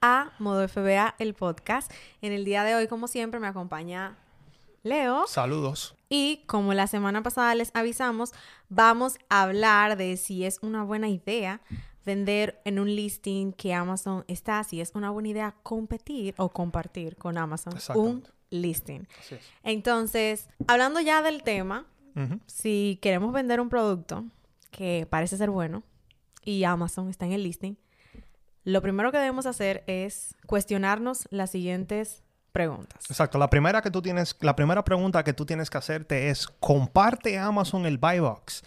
a Modo FBA, el podcast. En el día de hoy, como siempre, me acompaña Leo. Saludos. Y como la semana pasada les avisamos, vamos a hablar de si es una buena idea vender en un listing que Amazon está, si es una buena idea competir o compartir con Amazon un listing. Entonces, hablando ya del tema, si queremos vender un producto que parece ser bueno y Amazon está en el listing, lo primero que debemos hacer es cuestionarnos las siguientes preguntas. Exacto. La primera que tú tienes, la primera pregunta que tú tienes que hacerte es ¿comparte Amazon el buy box?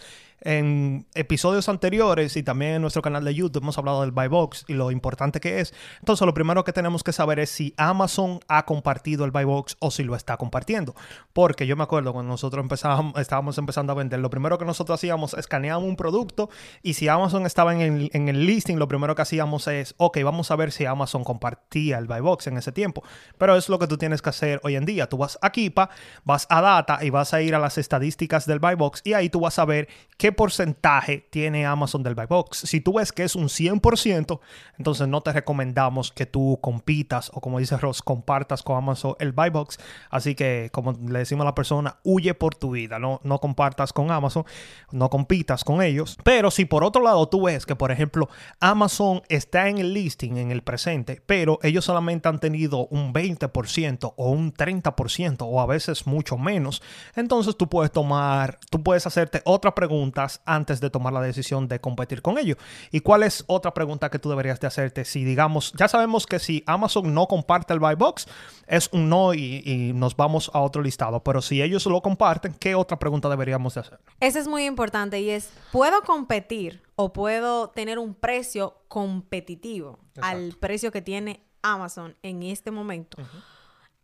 En episodios anteriores y también en nuestro canal de YouTube hemos hablado del buy box y lo importante que es. Entonces, lo primero que tenemos que saber es si Amazon ha compartido el buy box o si lo está compartiendo. Porque yo me acuerdo cuando nosotros empezábamos, estábamos empezando a vender, lo primero que nosotros hacíamos, escaneábamos un producto y si Amazon estaba en el, en el listing, lo primero que hacíamos es, ok, vamos a ver si Amazon compartía el buy box en ese tiempo. Pero es lo que tú tienes que hacer hoy en día. Tú vas a Kipa, vas a Data y vas a ir a las estadísticas del buy box y ahí tú vas a ver qué porcentaje tiene Amazon del buy box. Si tú ves que es un 100%, entonces no te recomendamos que tú compitas o como dice Ross, compartas con Amazon el buy box. Así que como le decimos a la persona, huye por tu vida, no, no compartas con Amazon, no compitas con ellos. Pero si por otro lado tú ves que por ejemplo Amazon está en el listing en el presente, pero ellos solamente han tenido un 20% o un 30% o a veces mucho menos, entonces tú puedes tomar, tú puedes hacerte otra pregunta antes de tomar la decisión de competir con ellos. ¿Y cuál es otra pregunta que tú deberías de hacerte? Si digamos, ya sabemos que si Amazon no comparte el buy box, es un no y, nos vamos a otro listado. Pero si ellos lo comparten, ¿qué otra pregunta deberíamos de hacer? Esa es muy importante y es, ¿puedo competir o puedo tener un precio competitivo al precio que tiene Amazon en este momento?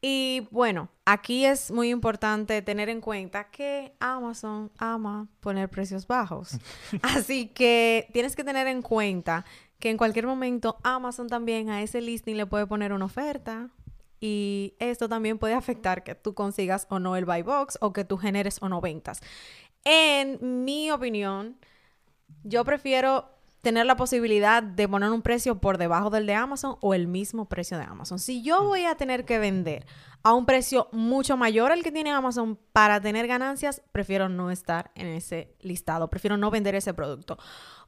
Y bueno, aquí es muy importante tener en cuenta que Amazon ama poner precios bajos. Así que tienes que tener en cuenta que en cualquier momento Amazon también a ese listing le puede poner una oferta. Y esto también puede afectar que tú consigas o no el buy box o que tú generes o no ventas. En mi opinión, yo prefiero tener la posibilidad de poner un precio por debajo del de Amazon o el mismo precio de Amazon. Si yo voy a tener que vender a un precio mucho mayor al que tiene Amazon para tener ganancias, prefiero no estar en ese listado, prefiero no vender ese producto.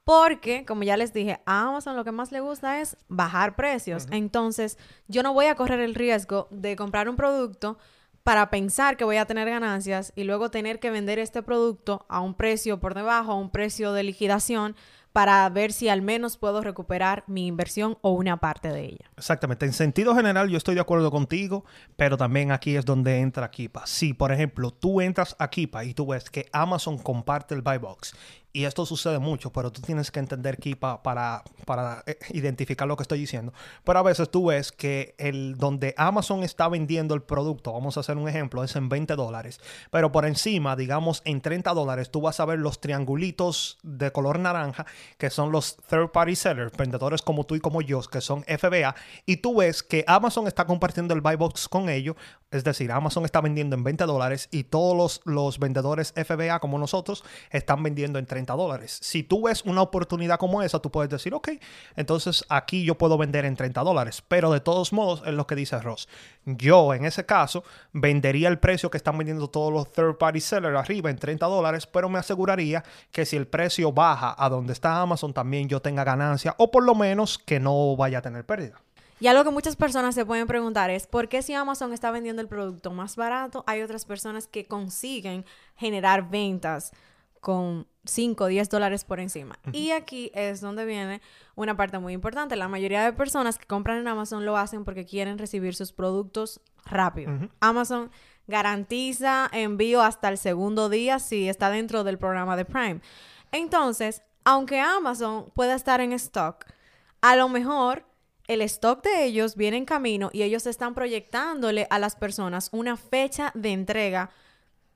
Porque, como ya les dije, a Amazon lo que más le gusta es bajar precios. Entonces, yo no voy a correr el riesgo de comprar un producto para pensar que voy a tener ganancias y luego tener que vender este producto a un precio por debajo, a un precio de liquidación para ver si al menos puedo recuperar mi inversión o una parte de ella. Exactamente. En sentido general, yo estoy de acuerdo contigo, pero también aquí es donde entra Kipa. Si, por ejemplo, tú entras a Kipa y tú ves que Amazon comparte el buy box y esto sucede mucho, pero tú tienes que entender Kipa para, para eh, identificar lo que estoy diciendo. Pero a veces tú ves que el donde Amazon está vendiendo el producto, vamos a hacer un ejemplo, es en 20 dólares, pero por encima, digamos en 30 dólares, tú vas a ver los triangulitos de color naranja, que son los third party sellers, vendedores como tú y como yo, que son FBA, y tú ves que Amazon está compartiendo el buy box con ellos, es decir, Amazon está vendiendo en 20 dólares y todos los, los vendedores FBA como nosotros están vendiendo en 30 dólares. Si tú ves una oportunidad como esa, tú puedes decir, ok, entonces aquí yo puedo vender en 30 dólares. Pero de todos modos, es lo que dice Ross. Yo, en ese caso, vendería el precio que están vendiendo todos los third party sellers arriba en 30 dólares, pero me aseguraría que si el precio baja a donde está Amazon, también yo tenga ganancia o por lo menos que no vaya a tener pérdida. Y algo que muchas personas se pueden preguntar es, ¿por qué si Amazon está vendiendo el producto más barato, hay otras personas que consiguen generar ventas con 5 o 10 dólares por encima. Y aquí es donde viene una parte muy importante. La mayoría de personas que compran en Amazon lo hacen porque quieren recibir sus productos rápido. Amazon garantiza envío hasta el segundo día si está dentro del programa de Prime. Entonces, aunque Amazon pueda estar en stock, a lo mejor el stock de ellos viene en camino y ellos están proyectándole a las personas una fecha de entrega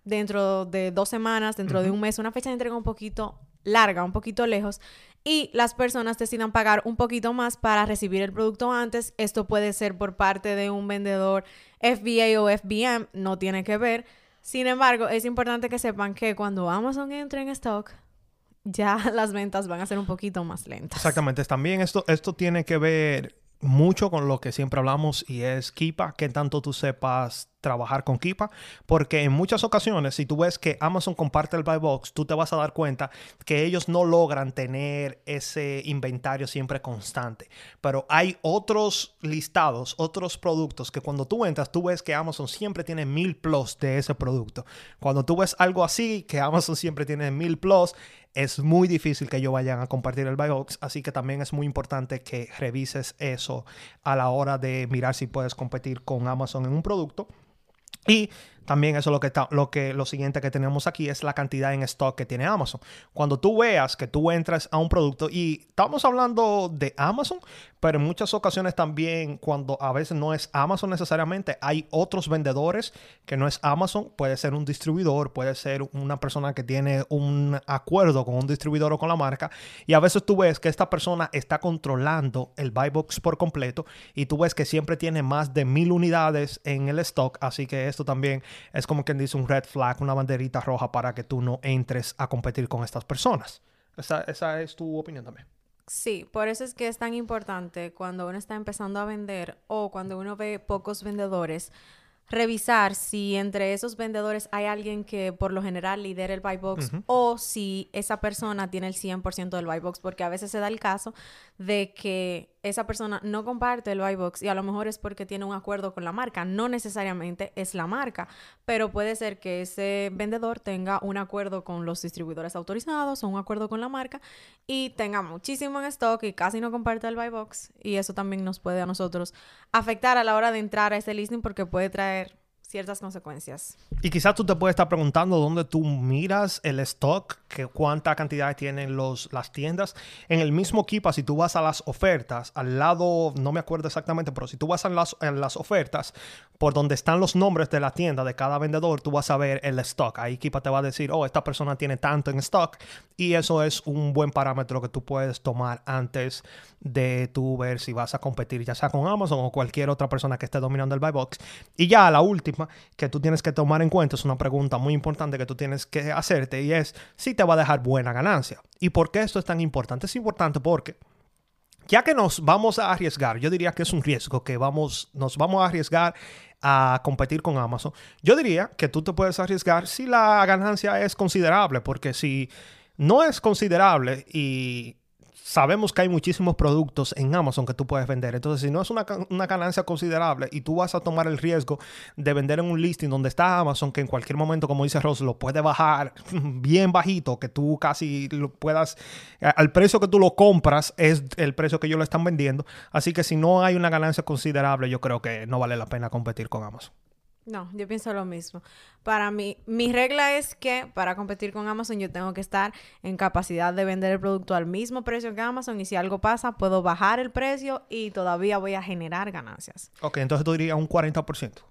dentro de dos semanas, dentro de un mes, una fecha de entrega un poquito larga, un poquito lejos, y las personas decidan pagar un poquito más para recibir el producto antes. Esto puede ser por parte de un vendedor FBA o FBM, no tiene que ver. Sin embargo, es importante que sepan que cuando Amazon entre en stock, ya las ventas van a ser un poquito más lentas. Exactamente. También esto, esto tiene que ver mucho con lo que siempre hablamos y es Kipa, que tanto tú sepas trabajar con Kipa, porque en muchas ocasiones, si tú ves que Amazon comparte el buy box, tú te vas a dar cuenta que ellos no logran tener ese inventario siempre constante. Pero hay otros listados, otros productos que cuando tú entras, tú ves que Amazon siempre tiene mil plus de ese producto. Cuando tú ves algo así, que Amazon siempre tiene mil plus, es muy difícil que ellos vayan a compartir el buy box, así que también es muy importante que revises eso a la hora de mirar si puedes competir con Amazon en un producto. Y también eso es lo que, está, lo que lo siguiente que tenemos aquí es la cantidad en stock que tiene Amazon. Cuando tú veas que tú entras a un producto y estamos hablando de Amazon, pero en muchas ocasiones también cuando a veces no es Amazon necesariamente, hay otros vendedores que no es Amazon, puede ser un distribuidor, puede ser una persona que tiene un acuerdo con un distribuidor o con la marca y a veces tú ves que esta persona está controlando el buy box por completo y tú ves que siempre tiene más de mil unidades en el stock, así que esto también es como quien dice un red flag, una banderita roja para que tú no entres a competir con estas personas. Esa, esa es tu opinión también. Sí, por eso es que es tan importante cuando uno está empezando a vender o cuando uno ve pocos vendedores, revisar si entre esos vendedores hay alguien que por lo general lidera el buy box o si esa persona tiene el 100% del buy box, porque a veces se da el caso de que esa persona no comparte el buy box y a lo mejor es porque tiene un acuerdo con la marca, no necesariamente es la marca, pero puede ser que ese vendedor tenga un acuerdo con los distribuidores autorizados o un acuerdo con la marca y tenga muchísimo en stock y casi no comparte el buy box y eso también nos puede a nosotros afectar a la hora de entrar a ese listing porque puede traer ciertas consecuencias. Y quizás tú te puedes estar preguntando dónde tú miras el stock, que cuánta cantidad tienen los, las tiendas. En el mismo Kipa, si tú vas a las ofertas, al lado, no me acuerdo exactamente, pero si tú vas a las, en las ofertas, por donde están los nombres de la tienda de cada vendedor, tú vas a ver el stock. Ahí Kipa te va a decir, oh, esta persona tiene tanto en stock. Y eso es un buen parámetro que tú puedes tomar antes de tú ver si vas a competir, ya sea con Amazon o cualquier otra persona que esté dominando el buy box. Y ya la última que tú tienes que tomar en cuenta es una pregunta muy importante que tú tienes que hacerte y es si te va a dejar buena ganancia. ¿Y por qué esto es tan importante? Es importante porque ya que nos vamos a arriesgar, yo diría que es un riesgo que vamos, nos vamos a arriesgar a competir con Amazon. Yo diría que tú te puedes arriesgar si la ganancia es considerable, porque si no es considerable y sabemos que hay muchísimos productos en Amazon que tú puedes vender. Entonces, si no es una, ganancia considerable y tú vas a tomar el riesgo de vender en un listing donde está Amazon, que en cualquier momento, como dice Ross, lo puede bajar bien bajito, que tú casi lo puedas, al precio que tú lo compras es el precio que ellos lo están vendiendo. Así que si no hay una ganancia considerable, yo creo que no vale la pena competir con Amazon. No, yo pienso lo mismo. Para mí, mi regla es que para competir con Amazon yo tengo que estar en capacidad de vender el producto al mismo precio que Amazon y si algo pasa puedo bajar el precio y todavía voy a generar ganancias. Ok, entonces tú dirías un 40%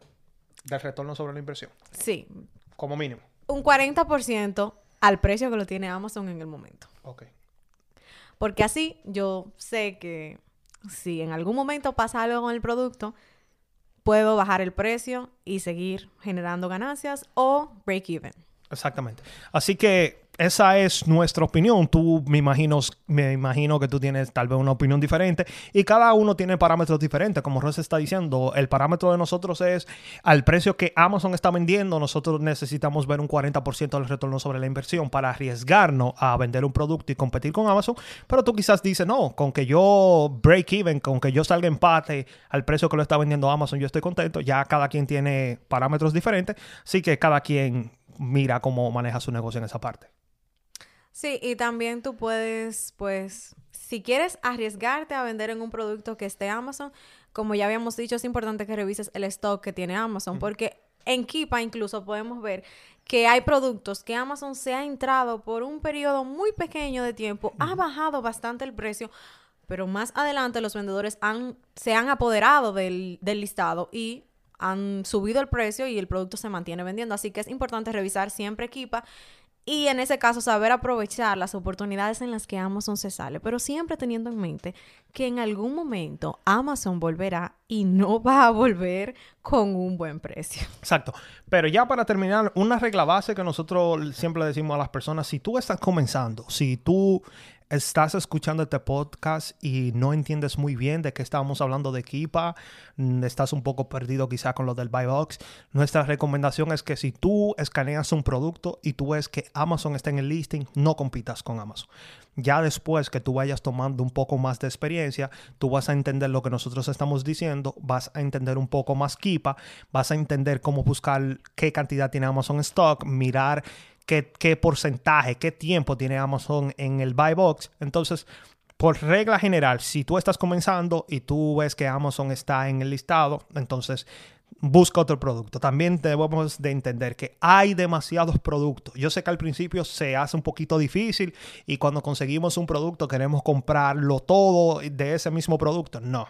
del retorno sobre la inversión. Sí. Como mínimo. Un 40% al precio que lo tiene Amazon en el momento. Ok. Porque así yo sé que si en algún momento pasa algo con el producto, puedo bajar el precio y seguir generando ganancias o break even. Exactamente. Así que esa es nuestra opinión. Tú me imagino, me imagino que tú tienes tal vez una opinión diferente y cada uno tiene parámetros diferentes. Como Ross está diciendo, el parámetro de nosotros es al precio que Amazon está vendiendo, nosotros necesitamos ver un 40% del retorno sobre la inversión para arriesgarnos a vender un producto y competir con Amazon. Pero tú quizás dices, no, con que yo break even, con que yo salga empate al precio que lo está vendiendo Amazon, yo estoy contento. Ya cada quien tiene parámetros diferentes, así que cada quien mira cómo maneja su negocio en esa parte. Sí, y también tú puedes, pues, si quieres arriesgarte a vender en un producto que esté Amazon, como ya habíamos dicho, es importante que revises el stock que tiene Amazon, porque en Kipa incluso podemos ver que hay productos que Amazon se ha entrado por un periodo muy pequeño de tiempo, ha bajado bastante el precio, pero más adelante los vendedores han, se han apoderado del, del listado y han subido el precio y el producto se mantiene vendiendo. Así que es importante revisar siempre equipa y en ese caso saber aprovechar las oportunidades en las que Amazon se sale, pero siempre teniendo en mente que en algún momento Amazon volverá y no va a volver con un buen precio. Exacto. Pero ya para terminar, una regla base que nosotros siempre decimos a las personas, si tú estás comenzando, si tú estás escuchando este podcast y no entiendes muy bien de qué estábamos hablando de Kipa, mm, estás un poco perdido quizá con lo del buy box, nuestra recomendación es que si tú escaneas un producto y tú ves que Amazon está en el listing, no compitas con Amazon. Ya después que tú vayas tomando un poco más de experiencia, tú vas a entender lo que nosotros estamos diciendo, vas a entender un poco más Kipa, vas a entender cómo buscar qué cantidad tiene Amazon stock, mirar qué, porcentaje, qué tiempo tiene Amazon en el buy box. Entonces, por regla general, si tú estás comenzando y tú ves que Amazon está en el listado, entonces busca otro producto. También debemos de entender que hay demasiados productos. Yo sé que al principio se hace un poquito difícil y cuando conseguimos un producto queremos comprarlo todo de ese mismo producto. No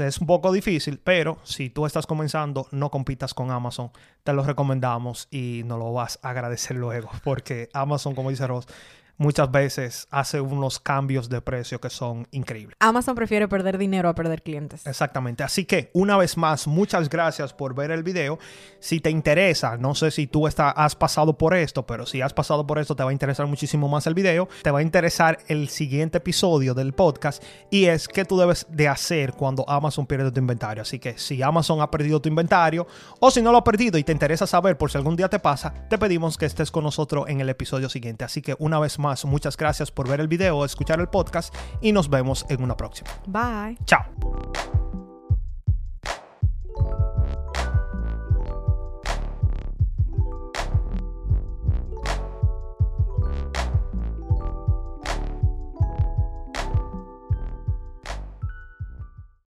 es un poco difícil, pero si tú estás comenzando, no compitas con Amazon. Te lo recomendamos y no lo vas a agradecer luego, porque Amazon, como dice Ross, muchas veces hace unos cambios de precio que son increíbles. Amazon prefiere perder dinero a perder clientes. Exactamente. Así que, una vez más, muchas gracias por ver el video. Si te interesa, no sé si tú has pasado por esto, pero si has pasado por esto, te va a interesar muchísimo más el video. Te va a interesar el siguiente episodio del podcast y es qué tú debes de hacer cuando Amazon pierde tu inventario. Así que si Amazon ha perdido tu inventario o si no lo ha perdido y te interesa saber por si algún día te pasa, te pedimos que estés con nosotros en el episodio siguiente. Así que una vez más, muchas gracias por ver el video, escuchar el podcast y nos vemos en una próxima. Bye. Chao.